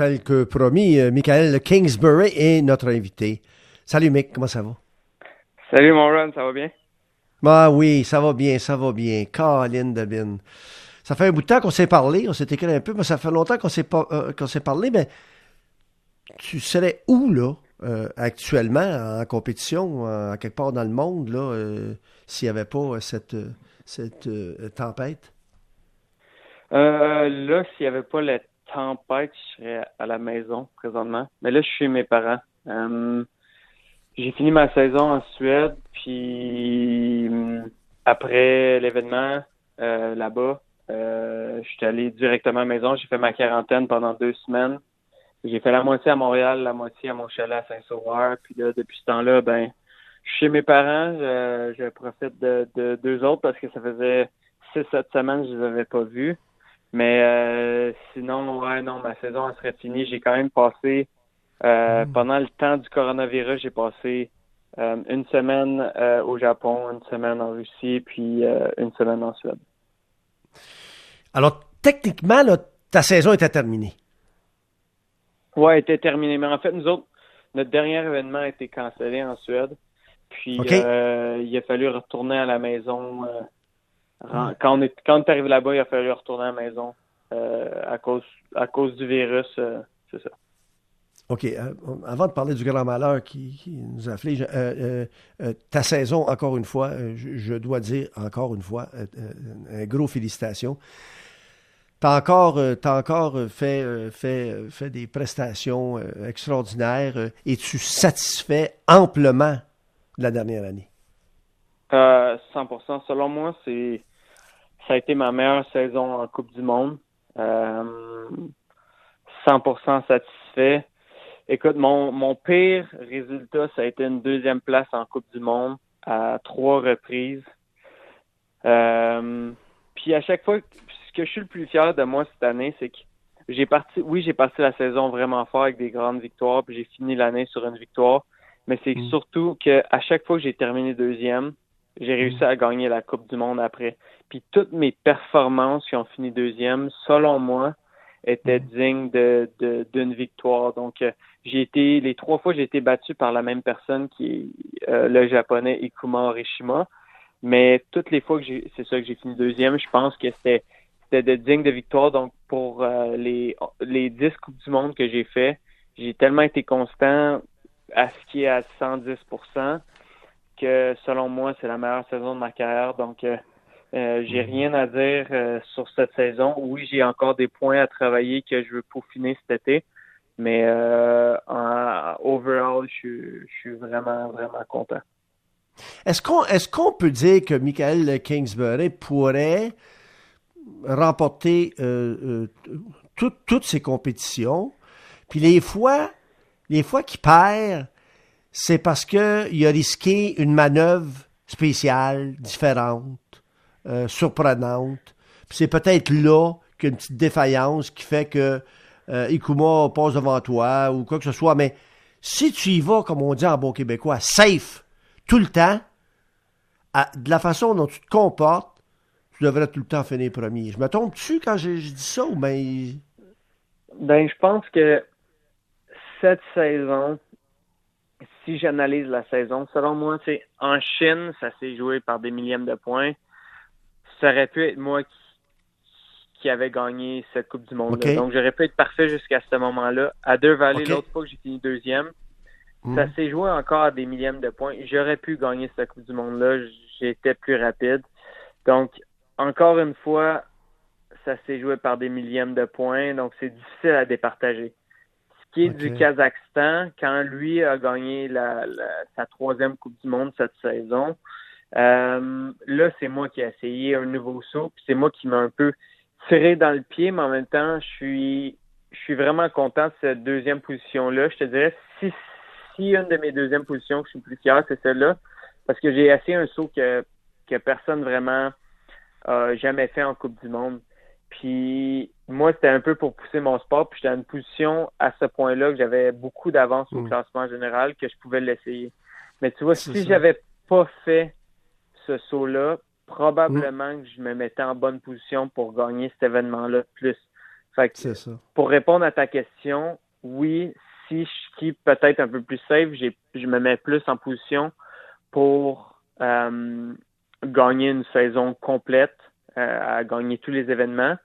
tel que promis, euh, Michael Kingsbury est notre invité. Salut Mick, comment ça va? Salut mon Ron, ça va bien? Ah oui, ça va bien, ça va bien. Colin Debin. Ça fait un bout de temps qu'on s'est parlé, on s'est écrit un peu, mais ça fait longtemps qu'on s'est pas euh, qu'on s'est parlé, mais tu serais où là euh, actuellement en compétition, à quelque part dans le monde, là, s'il n'y avait pas cette, cette tempête? là, s'il n'y avait pas la tempête, je serais à la maison présentement. Mais là, je suis chez mes parents. Euh, j'ai fini ma saison en Suède, puis hum, après l'événement euh, là-bas, euh, je suis allé directement à la maison. J'ai fait ma quarantaine pendant deux semaines. J'ai fait la moitié à Montréal, la moitié à mon chalet à Saint-Sauveur. Puis là, depuis ce temps-là, ben, je suis chez mes parents. Je, profite de, deux autres parce que ça faisait six, sept semaines que je les avais pas vus. Mais euh, sinon, ouais, non, ma saison elle serait finie. J'ai quand même passé euh, hmm. pendant le temps du coronavirus, j'ai passé euh, une semaine au Japon, une semaine en Russie, puis une semaine en Suède. Alors, techniquement, ta saison était terminée. Ouais, elle était terminée. Mais en fait, nous autres, notre dernier événement a été cancellé en Suède. Puis il a fallu retourner à la maison quand on est quand arrivé là-bas, il a fallu retourner à la maison euh, à cause à cause du virus, euh, c'est ça. OK. Euh, avant de parler du grand malheur qui, nous afflige, ta saison, encore une fois, je, dois dire encore une fois, un gros félicitations. Tu as encore, as encore fait, fait, fait des prestations extraordinaires. Es-tu satisfait amplement de la dernière année? 100%. Selon moi, c'est ça a été ma meilleure saison en Coupe du Monde. 100% euh, satisfait. Écoute, mon, mon pire résultat, ça a été une deuxième place en Coupe du Monde à trois reprises. Euh, puis à chaque fois, ce que je suis le plus fier de moi cette année, c'est que j'ai parti, oui, j'ai passé la saison vraiment fort avec des grandes victoires, puis j'ai fini l'année sur une victoire. Mais c'est mm. surtout que à chaque fois que j'ai terminé deuxième, j'ai réussi à gagner la Coupe du Monde après. Puis toutes mes performances qui ont fini deuxième, selon moi, étaient mm. dignes de, d'une victoire. Donc, euh, j'ai été les trois fois j'ai été battu par la même personne qui est euh, le japonais Ikuma Orishima. Mais toutes les fois que j'ai c'est ça que j'ai fini deuxième, je pense que c'était c'était de digne de victoire. Donc pour euh, les les dix coupes du monde que j'ai fait, j'ai tellement été constant à ce qui est à 110 que selon moi, c'est la meilleure saison de ma carrière. Donc, euh, euh, j'ai mhm. rien à dire euh, sur cette saison. Oui, j'ai encore des points à travailler que je veux peaufiner cet été. Mais en overall, je, suis vraiment, vraiment content. Est-ce qu'on est qu'on peut dire que Michael Kingsbury pourrait remporter toutes ses compétitions, puis les fois, les fois qu'il perd, c'est parce qu'il a risqué une manœuvre spéciale, différente, euh, surprenante. c'est peut-être là qu'il petite défaillance qui fait que euh, Ikuma passe devant toi ou quoi que ce soit. Mais si tu y vas, comme on dit en bon québécois, safe, tout le temps, de la façon dont tu te comportes, tu devrais tout le temps finir premier. Je me trompe-tu quand je, dis ça ou ben... Ben, je pense que cette saison, si j'analyse la saison, selon moi, c'est en Chine, ça s'est joué par des millièmes de points. Ça aurait pu être moi qui, qui avait gagné cette Coupe du Monde. Donc, j'aurais pu être parfait jusqu'à ce moment-là. À deux vallées, l'autre fois que j'ai fini deuxième, hmm. ça s'est joué encore à des millièmes de points. J'aurais pu gagner cette Coupe du Monde-là. J'étais plus rapide. Donc, encore une fois, ça s'est joué par des millièmes de points. Donc, c'est difficile à départager qui est du Kazakhstan, quand lui a gagné la, sa troisième Coupe du Monde cette saison, euh, là, c'est moi qui ai essayé un nouveau saut, puis c'est moi qui m'a un peu tiré dans le pied, mais en même temps, je suis je suis vraiment content de cette deuxième position-là. Je te dirais, si, si une de mes deuxièmes positions que je suis plus fier, c'est celle-là, parce que j'ai essayé un saut que, que personne vraiment a jamais fait en Coupe du Monde. Puis moi, c'était un peu pour pousser mon sport. Puis j'étais dans une position à ce point-là que j'avais beaucoup d'avance au mm. classement général que je pouvais l'essayer. Mais tu vois, si j'avais pas fait ce saut-là, probablement mm. que je me mettais en bonne position pour gagner cet événement-là plus. Fait C'est ça. pour répondre à ta question, oui, si je skie peut-être un peu plus safe, j'ai, je me mets plus en position pour euh, gagner une saison complète, à gagner tous les événements.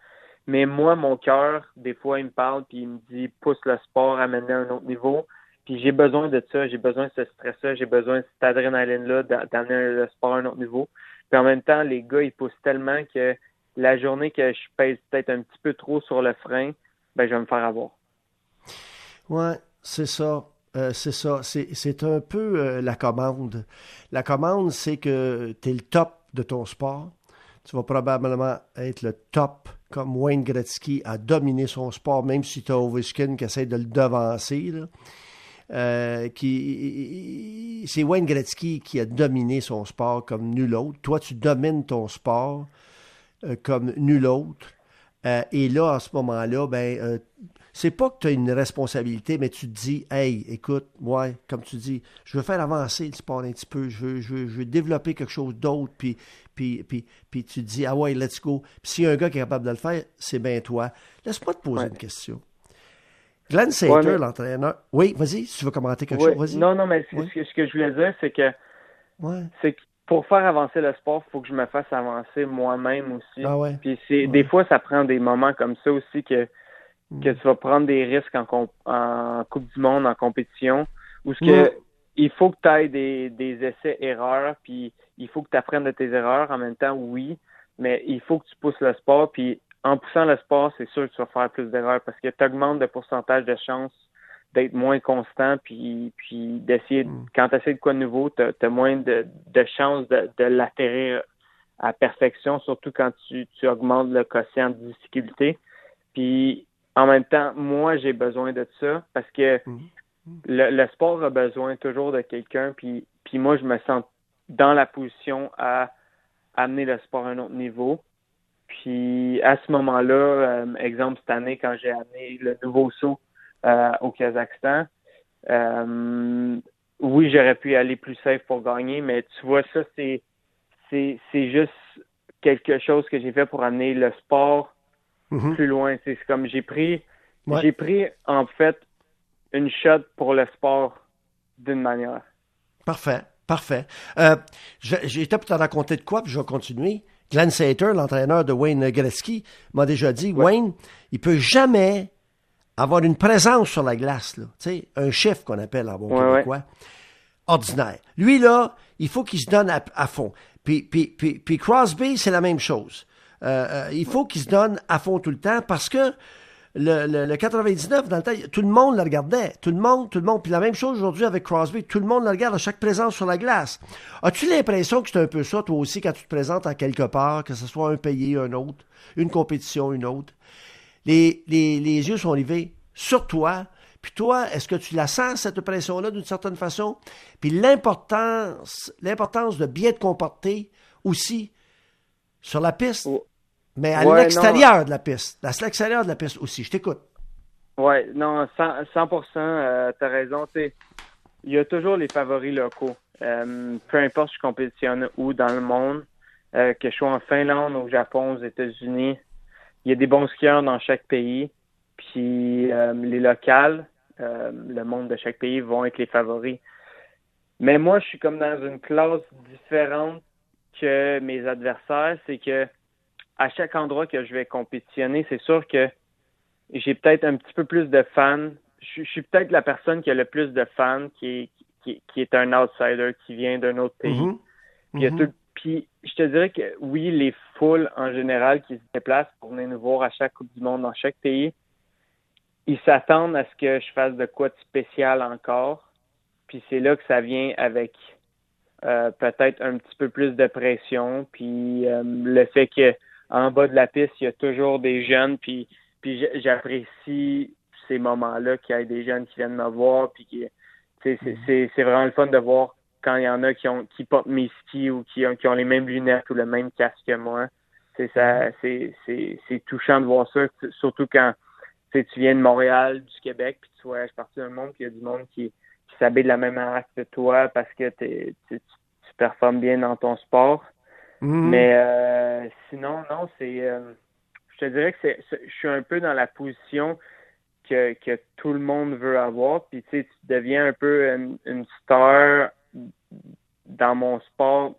Mais moi, mon cœur, des fois, il me parle puis il me dit pousse le sport, amène à un autre niveau. Puis j'ai besoin de ça, j'ai besoin de ce stress-là, j'ai besoin de cette adrénaline-là d'amener le sport à un autre niveau. Puis en même temps, les gars, ils poussent tellement que la journée que je pèse peut-être un petit peu trop sur le frein, ben je vais me faire avoir. Ouais, c'est ça. Euh, c'est ça. C'est un peu euh, la commande. La commande, c'est que tu es le top de ton sport. Tu vas probablement être le top, comme Wayne Gretzky a dominé son sport, même si tu as Ovechkin qui essaie de le devancer. Euh, qui, c'est Wayne Gretzky qui a dominé son sport comme nul autre. Toi, tu domines ton sport comme nul autre. Et là, à ce moment-là, ben, c'est pas que tu as une responsabilité, mais tu te dis, hey, écoute, ouais, comme tu dis, je veux faire avancer le sport un petit peu, je veux, je veux, développer quelque chose d'autre, puis, puis, puis, puis tu te dis, ah ouais, let's go. Puis s'il y a un gars qui est capable de le faire, c'est bien toi. Laisse-moi te poser une question. Glenn Sater, l'entraîneur. Oui, vas-y, si tu veux commenter quelque chose, vas-y. Non, non, mais ce, que je voulais dire, c'est que, c'est que pour faire avancer le sport, il faut que je me fasse avancer moi-même aussi. Ah ouais. Puis c'est, des fois, ça prend des moments comme ça aussi que que tu vas prendre des risques en, en Coupe du Monde, en compétition, où ce que il faut que tu ailles des, des essais-erreurs, puis il faut que tu apprennes de tes erreurs. En même temps, oui, mais il faut que tu pousses le sport, puis en poussant le sport, c'est sûr que tu vas faire plus d'erreurs parce que tu augmentes le pourcentage de chances d'être moins constant, puis, puis d'essayer, mm. quand tu essaies de quoi de nouveau, tu as, moins de, de chances de, de l'atterrir à perfection, surtout quand tu, tu augmentes le quotient de difficulté. Puis en même temps, moi, j'ai besoin de ça parce que mhm. le, sport a besoin toujours de quelqu'un. Puis, puis moi, je me sens dans la position à amener le sport à un autre niveau. Puis à ce moment-là, euh, exemple cette année, quand j'ai amené le nouveau saut au Kazakhstan, euh, oui, j'aurais pu aller plus safe pour gagner, mais tu vois, ça, c'est c'est juste quelque chose que j'ai fait pour amener le sport Mhm. plus loin. C'est comme j'ai pris, j'ai pris en fait une shot pour le sport d'une manière. Parfait, parfait. Euh, J'étais pour te raconter de quoi, puis je vais continuer. Glenn Sater, l'entraîneur de Wayne Gretzky, m'a déjà dit, Wayne, il peut jamais avoir une présence sur la glace, là. un chef qu'on appelle en bon québécois, ordinaire. Lui, là, il faut qu'il se donne à, fond. Puis, puis, puis, puis Crosby, c'est la même chose. Euh, euh, il faut qu'il se donne à fond tout le temps parce que le, le, 99, dans le temps, tout le monde le regardait. Tout le monde, tout le monde. Puis la même chose aujourd'hui avec Crosby. Tout le monde le regarde à chaque présence sur la glace. As-tu l'impression que c'est un peu ça, toi aussi, quand tu te présentes à quelque part, que ce soit un pays, un autre, une compétition, une autre? Les, les, les yeux sont rivés sur toi. Puis toi, est-ce que tu la sens, cette pression-là, d'une certaine façon? Puis l'importance, l'importance de bien te comporter aussi sur la piste. Oh. Mais à l'extérieur de la piste. À l'extérieur de la piste aussi. Je t'écoute. Oui, non, 100%, 100% euh, t'as raison. Il y a toujours les favoris locaux. Euh, peu importe je compétitionne où dans le monde, euh, que je sois en Finlande, au Japon, aux États-Unis, il y a des bons skieurs dans chaque pays. Puis les locales, le monde de chaque pays vont être les favoris. Mais moi, je suis comme dans une classe différente que mes adversaires. C'est que à chaque endroit que je vais compétitionner, c'est sûr que j'ai peut-être un petit peu plus de fans. Je, suis peut-être la personne qui a le plus de fans, qui est, qui, est un outsider, qui vient d'un autre pays. Mm-hmm. Mm-hmm. Puis, je te dirais que oui, les foules en général qui se déplacent pour venir nous voir à chaque Coupe du Monde dans chaque pays, ils s'attendent à ce que je fasse de quoi de spécial encore. Puis c'est là que ça vient avec euh, peut-être un petit peu plus de pression, puis euh, le fait que en bas de la piste, il y a toujours des jeunes, puis, puis j'apprécie ces moments-là qu'il y ait des jeunes qui viennent me voir, puis qui, mm-hmm. c'est, c'est, vraiment le fun de voir quand il y en a qui ont qui portent mes skis ou qui ont, qui ont les mêmes lunettes ou le même casque que moi. C'est ça, mm-hmm. c'est, c'est, touchant de voir ça, surtout quand tu viens de Montréal, du Québec, puis tu voyages partout dans le monde, puis il y a du monde qui, qui s'habille de la même manière que toi parce que tu, tu performes bien dans ton sport. Mhm. Mais euh, sinon, non, c'est. Euh, je te dirais que c'est, je suis un peu dans la position que, que tout le monde veut avoir. Puis tu sais, tu deviens un peu une, star dans mon sport.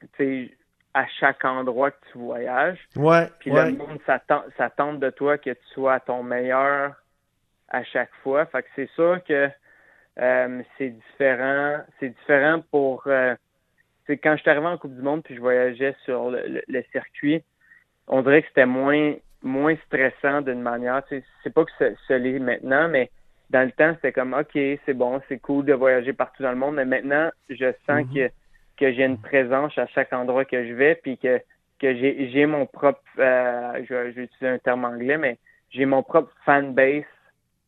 Tu sais, à chaque endroit que tu voyages. Ouais. Puis le monde s'attend de toi que tu sois à ton meilleur à chaque fois. Fait que c'est sûr que euh, c'est différent. C'est différent pour. Euh, c'est quand je suis arrivé en Coupe du Monde puis je voyageais sur le, circuit, on dirait que c'était moins moins stressant d'une manière. C'est pas que ce, l'est maintenant, mais dans le temps, c'était comme OK, c'est bon, c'est cool de voyager partout dans le monde, mais maintenant, je sens mm-hmm. que que j'ai une présence à chaque endroit que je vais, puis que, que j'ai mon propre, euh, je, vais utiliser un terme anglais, mais j'ai mon propre fan base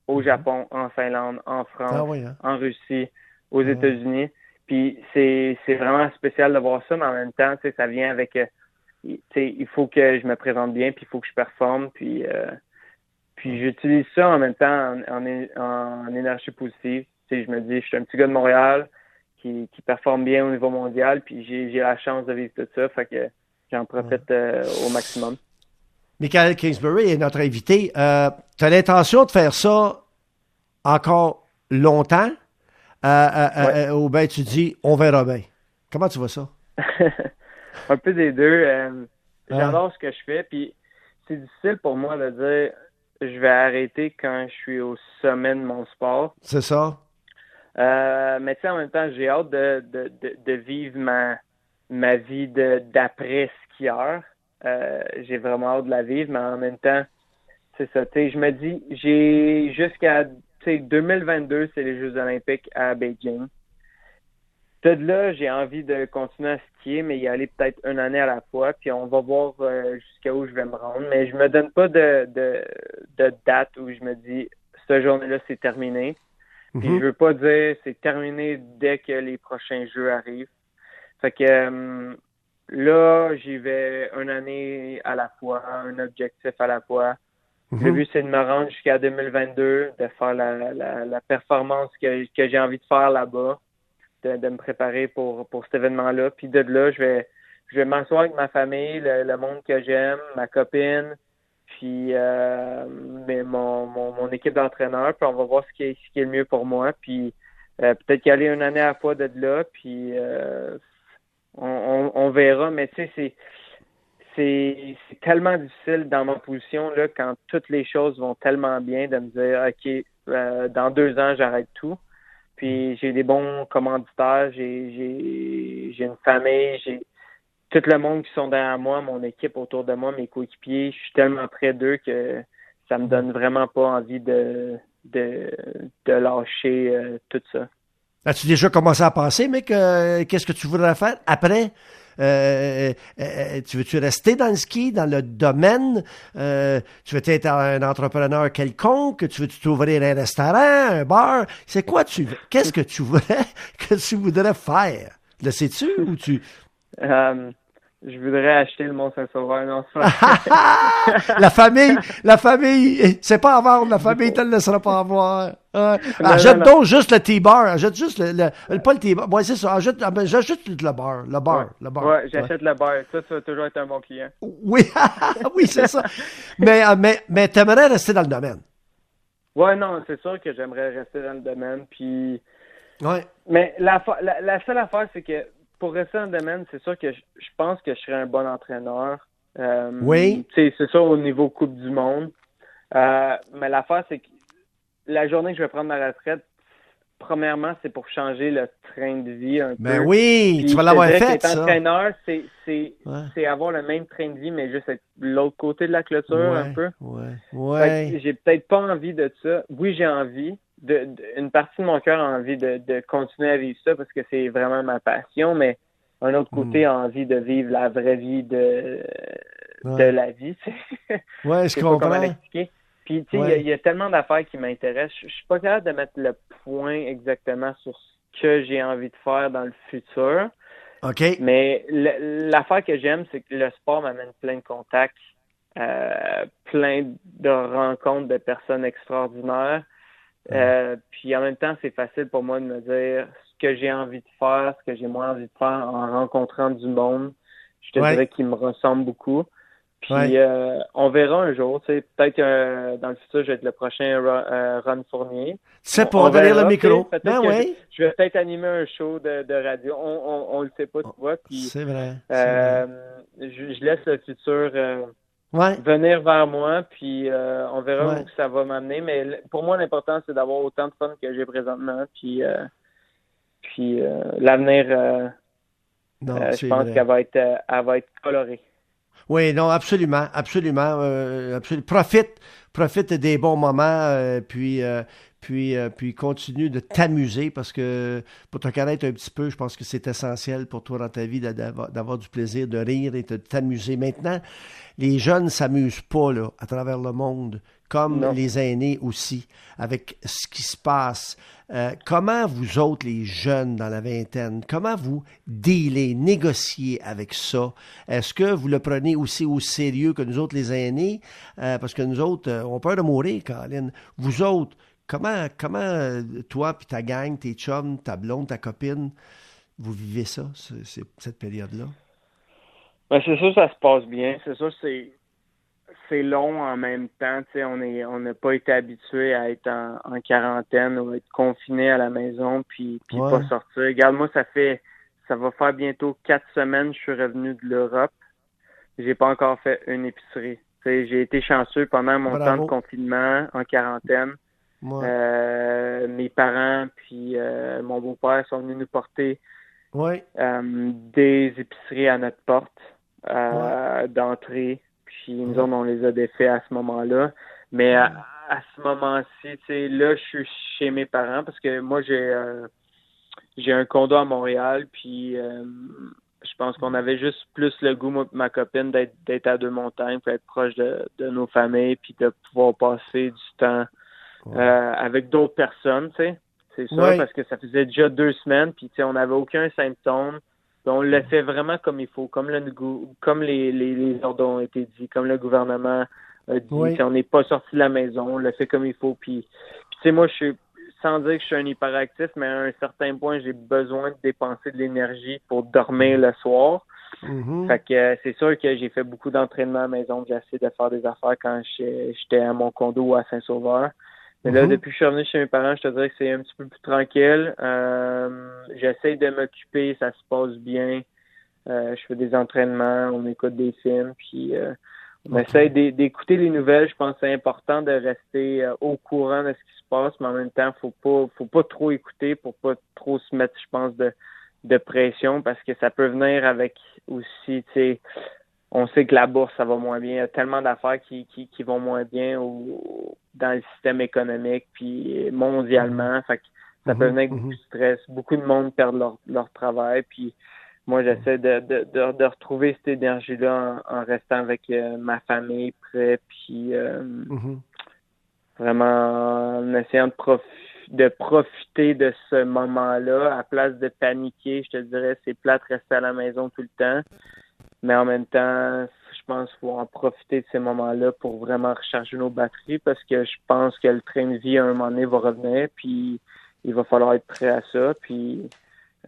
au mhm. Japon, en Finlande, en France, ah hein. en Russie, aux ah États-Unis. Puis c'est vraiment spécial de voir ça, mais en même temps, ça vient avec, euh, il faut que je me présente bien, puis il faut que je performe, puis euh, puis j'utilise ça en même temps en, en, en énergie positive. je me dis, je suis un petit gars de Montréal, qui, performe bien au niveau mondial, puis j'ai la chance de vivre tout ça, fait que j'en profite euh, au maximum. Michael Kingsbury est notre invité. Euh, tu as l'intention de faire ça encore longtemps? Euh, ou bien tu dis on verra bien? Comment tu vois ça? Un peu des deux. J'adore ce que je fais, puis c'est difficile pour moi de dire je vais arrêter quand je suis au sommet de mon sport. C'est ça? Euh, mais tu sais, en même temps, j'ai hâte de, de, de, vivre ma, ma vie d'après skieur. Euh, j'ai vraiment hâte de la vivre, mais en même temps, c'est ça. Tu sais, je me dis, j'ai jusqu'à 2022, c'est les Jeux olympiques à Beijing. De là, j'ai envie de continuer à skier, mais y aller peut-être une année à la fois, puis on va voir euh, jusqu'à où je vais me rendre. Mais je me donne pas de, de, de date où je me dis, cette journée-là, c'est terminé. Puis mhm. je veux pas dire c'est terminé dès que les prochains jeux arrivent. Fait que euh, là, j'y vais une année à la fois, un objectif à la fois. Le mhm. but, c'est de me rendre jusqu'à 2022, de faire la, la, la performance que, que j'ai envie de faire là-bas, de, de, me préparer pour, pour cet événement-là. Puis de là, je vais, je vais m'asseoir avec ma famille, le monde que j'aime, ma copine, puis euh, mais mon, mon, équipe d'entraîneurs, puis on va voir ce qui est, ce qui est le mieux pour moi. Puis euh, peut-être qu'y aller une année à la fois de là, puis euh, on, on, verra. Mais tu sais, c'est c'est tellement difficile dans ma position là quand toutes les choses vont tellement bien de me dire ok dans deux ans j'arrête tout. Puis j'ai des bons commanditaires, j'ai j'ai j'ai une famille, j'ai tout le monde qui sont derrière moi, mon équipe autour de moi, mes coéquipiers, je suis tellement près d'eux que ça me donne vraiment pas envie de, de, lâcher euh, tout ça. As-tu déjà commencé à penser, mec, qu'est-ce que tu voudrais faire après? Euh, euh, tu veux-tu rester dans le ski, dans le domaine? tu veux être un entrepreneur quelconque? Tu veux-tu t'ouvrir un restaurant, un bar? C'est quoi tu veux? Qu'est-ce que tu voudrais, que tu voudrais faire? Le sais-tu ou tu je voudrais acheter le Mont-Saint-Sauveur. Non, la famille, la famille, c'est pas à vendre, la famille ne le laissera pas avoir. Achète donc juste le T-bar, achète juste le, le, pas le T-bar. Ouais, c'est ça, achète, ah, ben, j'achète le bar, le bar, le bar. Ouais, j'achète le bar. Ça, ça va toujours être un bon client. Oui, oui, c'est ça. mais, euh, mais, mais t'aimerais rester dans le domaine? Ouais, non, c'est sûr que j'aimerais rester dans le domaine, puis. Ouais. Mais la, la, la seule affaire, c'est que pour rester en domaine, c'est sûr que je, pense que je serais un bon entraîneur. Euh, oui. C'est ça au niveau Coupe du Monde. Euh, mais l'affaire, c'est que la journée que je vais prendre ma retraite, premièrement, c'est pour changer le train de vie un ben oui, tu vas l'avoir fait, ça. entraîneur, c'est avoir le même train de vie, mais juste être l'autre côté de la clôture un peu. Ouais, ouais. J'ai peut-être pas envie de ça. Oui, j'ai envie, une partie de mon cœur a envie de, continuer à vivre ça parce que c'est vraiment ma passion, mais un autre côté hmm. a envie de vivre la vraie vie de, de la vie. ouais, je comprends. Puis, tu sais, il y, a tellement d'affaires qui m'intéressent. Je suis pas capable de mettre le point exactement sur ce que j'ai envie de faire dans le futur. OK. Mais l'affaire que j'aime, c'est que le sport m'amène plein de contacts, euh, plein de rencontres de personnes extraordinaires. Euh, puis en même temps, c'est facile pour moi de me dire ce que j'ai envie de faire, ce que j'ai moins envie de faire en rencontrant du monde. Je te dirais qu'il me ressemble beaucoup. Puis euh, on verra un jour, tu sais, peut-être que dans le futur, je vais être le prochain euh, Ron Fournier. C'est pour venir le micro. Ben oui. Je, vais peut-être animer un show de, radio. On, on, le sait pas, tu vois. C'est vrai. Euh, je, laisse le futur venir vers moi, puis on verra où ça va m'amener. Mais pour moi, l'important, c'est d'avoir autant de fun que j'ai présentement. Puis, puis l'avenir, je pense qu'elle va être, elle va être colorée. Oui, non, absolument, absolument, euh, absolument. Profite, profite des bons moments, euh, puis, euh, puis, continue de t'amuser parce que pour te connaître un petit peu, je pense que c'est essentiel pour toi dans ta vie d'avoir du plaisir, de rire et de t'amuser. Maintenant, les jeunes s'amusent pas là, à travers le monde, comme les aînés aussi, avec ce qui se passe. Euh, comment vous autres, les jeunes dans la vingtaine, comment vous dealez, négociez avec ça? Est-ce que vous le prenez aussi au sérieux que nous autres, les aînés? Euh, parce que nous autres, on peur de mourir, Caroline. Vous autres, comment, comment toi puis ta gang, tes chums, ta blonde, ta copine, vous vivez ça, cette période-là? Ben, c'est sûr ça se passe bien. C'est sûr c'est c'est long en même temps. on est on n'a pas été habitué à être en, quarantaine ou à être confiné à la maison puis, puis pas sortir. Regarde, moi, ça fait ça va faire bientôt quatre semaines que je suis revenu de l'Europe. J'ai pas encore fait une épicerie. j'ai été chanceux pendant mon temps de confinement en quarantaine. Euh, mes parents puis euh, mon beau-père sont venus nous porter euh, des épiceries à notre porte d'entrée. Puis nous autres, on les a défaits à ce moment-là. Mais à, ce moment-ci, là, je suis chez mes parents parce que moi, j'ai euh, j'ai un condo à Montréal, puis euh, je pense qu'on avait juste plus le goût, moi ma copine, d'être à deux montagnes, puis être proche de, nos familles, puis de pouvoir passer du temps euh, avec d'autres personnes, tu sais. C'est ça, parce que ça faisait déjà deux semaines, puis tu sais, on n'avait aucun symptôme on le fait vraiment comme il faut, comme le comme les, les, ordres ont été dit, comme le gouvernement a dit. On n'est pas sorti de la maison, on le fait comme il faut. Puis, tu sais, moi, je suis sans dire que je suis un hyperactif, mais à un certain point, j'ai besoin de dépenser de l'énergie pour dormir le soir. Mm-hmm. Fait que euh, c'est sûr que j'ai fait beaucoup d'entraînement à la maison. J'ai essayé de faire des affaires quand j'étais à mon condo à Saint-Sauveur. Mais là, mhm. depuis que je suis revenu chez mes parents, je te dirais que c'est un petit peu plus tranquille. Euh, J'essaie de m'occuper, ça se passe bien. Euh, je fais des entraînements, on écoute des films, puis euh, on essaie d'écouter les nouvelles. Je pense que c'est important de rester euh, au courant de ce qui se passe, mais en même temps, faut pas, faut pas trop écouter pour pas trop se mettre, je pense, de, de pression parce que ça peut venir avec aussi, tu sais, on sait que la bourse, ça va moins bien. Il y a tellement d'affaires qui, qui, qui, vont moins bien au, dans le système économique, puis mondialement. Fait que ça peut mhm, venir avec beaucoup mhm. de stress. Beaucoup de monde perd leur, leur travail. Puis moi, j'essaie de, de, de, retrouver cette énergie-là en, restant avec euh, ma famille près, puis euh, mhm. vraiment en essayant de, de profiter de ce moment-là. À place de paniquer, je te dirais, c'est plate rester à la maison tout le temps. Mais en même temps, je pense qu'il faut en profiter de ces moments-là pour vraiment recharger nos batteries parce que je pense que le train de vie à un moment donné va revenir, puis il va falloir être prêt à ça. Puis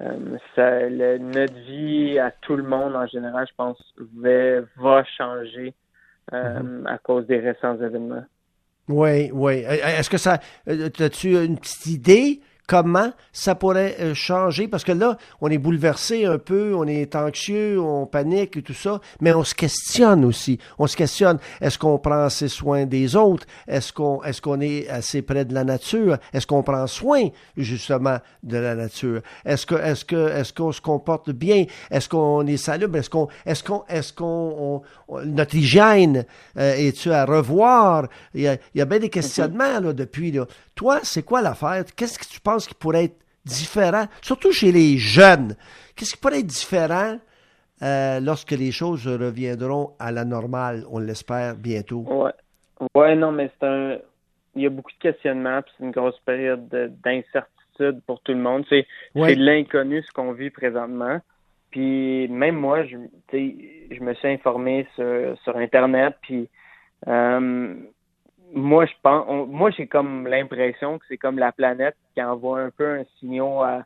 euh, ça, notre vie à tout le monde en général, je pense, va, va changer euh, mm-hmm. à cause des récents événements. Oui, oui. Est-ce que ça. Euh, as-tu une petite idée comment ça pourrait euh, changer? Parce que là, on est bouleversé un peu, on est anxieux, on panique et tout ça, mais on se questionne aussi. On se questionne, est-ce qu'on prend assez soin des autres? Est-ce qu'on est, qu'on est assez près de la nature? Est-ce qu'on prend soin, justement, de la nature? Est-ce que est-ce que est-ce qu'on se comporte bien? Est-ce qu'on est salubre? Est-ce qu'on est-ce qu'on est-ce qu'on notre hygiène euh, est-tu à revoir? Il y, a, il y a bien des questionnements là, depuis là. Toi, c'est quoi l'affaire? Qu'est-ce que tu penses qui pourrait être différent, surtout chez les jeunes? Qu'est-ce qui pourrait être différent euh, lorsque les choses reviendront à la normale, on l'espère bientôt? Ouais. Ouais, non, mais c'est un. Il y a beaucoup de questionnements, puis c'est une grosse période d'incertitude pour tout le monde. C'est de l'inconnu ce qu'on vit présentement. Puis même moi, je, je me suis informé sur, sur Internet, puis euh, moi, je pense, moi, j'ai comme l'impression que c'est comme la planète qui envoie un peu un signal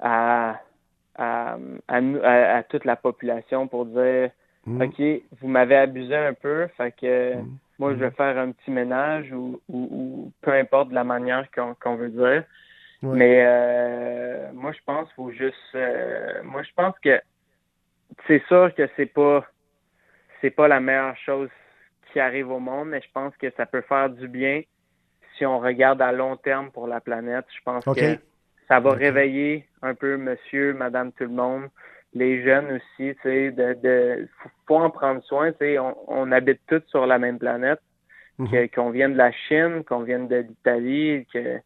à, à, à, à, toute la population pour dire mm. OK, vous m'avez abusé un peu, fait que mm. moi, je vais faire un petit ménage ou, ou, peu importe la manière qu'on veut dire. Mais euh, moi, je pense qu'il faut juste... Euh, moi, je pense que c'est sûr que c'est pas c'est pas la meilleure chose qui arrive au monde, mais je pense que ça peut faire du bien si on regarde à long terme pour la planète. Je pense que ça va réveiller un peu monsieur, madame, tout le monde, les jeunes aussi, tu sais, de, de faut, en prendre soin, tu sais, on, habite tous sur la même planète, mhm. qu'on vienne de la Chine, qu'on vienne de l'Italie, que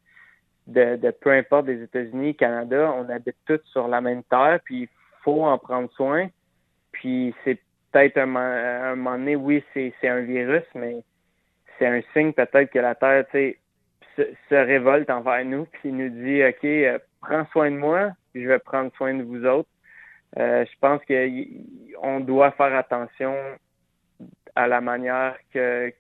de, de peu importe des États-Unis, Canada, on habite tous sur la même terre, puis il faut en prendre soin. Puis c'est peut-être un, un, moment donné, oui, c'est un virus, mais c'est un signe peut-être que la Terre, sais, se, révolte envers nous, puis nous dit, OK, euh, prends soin de moi, je vais prendre soin de vous autres. Euh, je pense qu'on doit faire attention à la manière que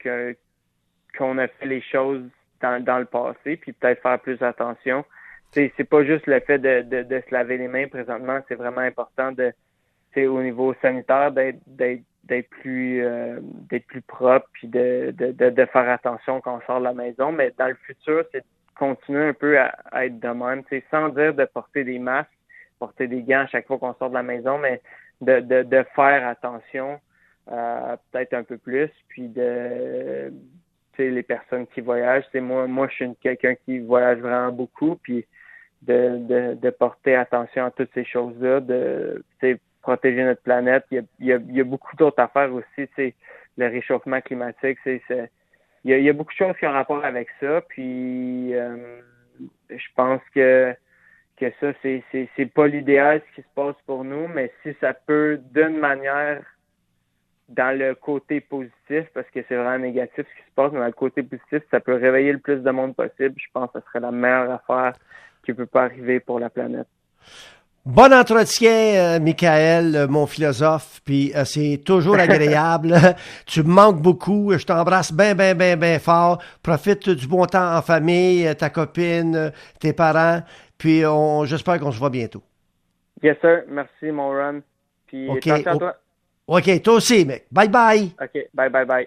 qu'on a fait les choses dans, dans le passé, puis peut-être faire plus attention. C'est pas juste le fait de, de, se laver les mains présentement, c'est vraiment important de au niveau sanitaire d'être d'être plus euh, d'être plus propre puis de, de, de, faire attention quand on sort de la maison. Mais dans le futur, c'est de continuer un peu à, être de même, sans dire de porter des masques, porter des gants à chaque fois qu'on sort de la maison, mais de, de, de faire attention euh, peut-être un peu plus, puis de les personnes qui voyagent. C'est moi, moi je suis quelqu'un qui voyage vraiment beaucoup, puis de, de, de porter attention à toutes ces choses-là, de protéger notre planète. Il y a, beaucoup d'autres affaires aussi, tu le réchauffement climatique, c'est, il, y a, il y a beaucoup de choses qui ont rapport avec ça. Puis euh, je pense que que ça, c'est, c'est, c'est pas l'idéal ce qui se passe pour nous, mais si ça peut, d'une manière, dans le côté positif, parce que c'est vraiment négatif ce qui se passe, mais dans le côté positif, ça peut réveiller le plus de monde possible. Je pense que ce serait la meilleure affaire qui peut pas arriver pour la planète. Bon entretien, euh, Michael, euh, mon philosophe, puis euh, c'est toujours agréable. tu me manques beaucoup. Je t'embrasse bien, bien, bien, bien fort. Profite du bon temps en famille, ta copine, tes parents, puis on, j'espère qu'on se voit bientôt. Yes, sir. Merci, mon run. Puis OK, toi. OK, toi aussi, mec. Bye bye. OK, bye bye bye.